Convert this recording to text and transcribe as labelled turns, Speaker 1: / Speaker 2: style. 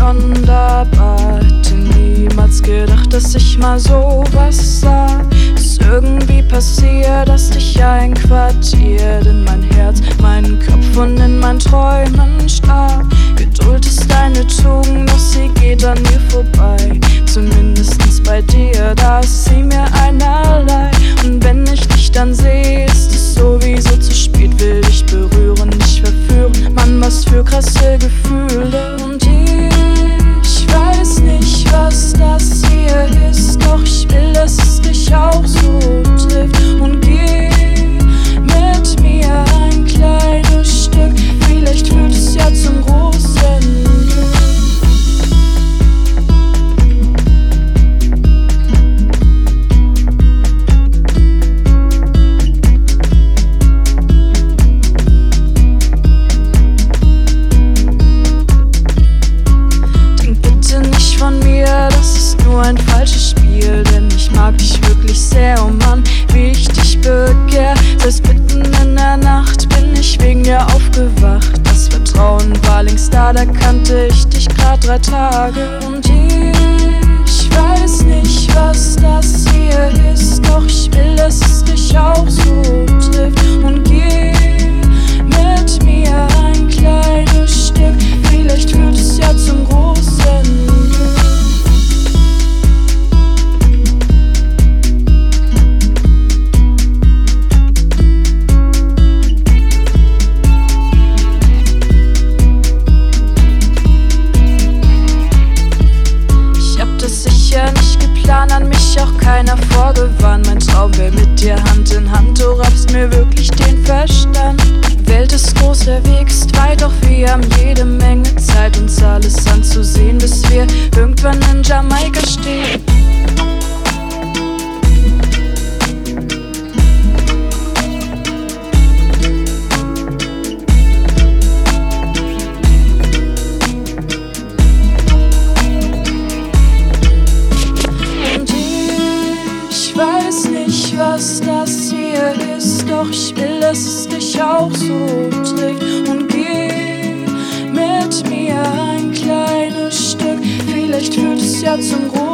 Speaker 1: sonderbar. Hätte niemals gedacht, dass ich mal sowas sah. Ist irgendwie passiert, dass dich einquartiert in mein Herz, meinen Kopf und in mein Träumen starr. Geduld ist deine Tugend, doch sie geht an mir vorbei. Zumindest bei dir, da ist sie mir einerlei. Und wenn ich dich dann sehe, ist es sowieso zu spät, will dich berühren, dich verführen. Mann, was für krasse Gefühle. Ein falsches Spiel. Denn ich mag dich wirklich sehr, oh Mann, wie ich dich begehr. Selbst mitten in der Nacht bin ich wegen dir aufgewacht. Das Vertrauen war längst da, da kannte ich dich grad drei Tage. Und ich weiß nicht, was Wär mit dir Hand in Hand, du raubst mir wirklich den Verstand. Welt ist groß, der Weg ist weit, doch wir haben jede Menge Zeit, uns alles anzusehen, bis wir irgendwann in Jamaika stehen. Ich will, dass es dich auch so trifft. Und geh mit mir ein kleines Stück, vielleicht führt es ja zum großen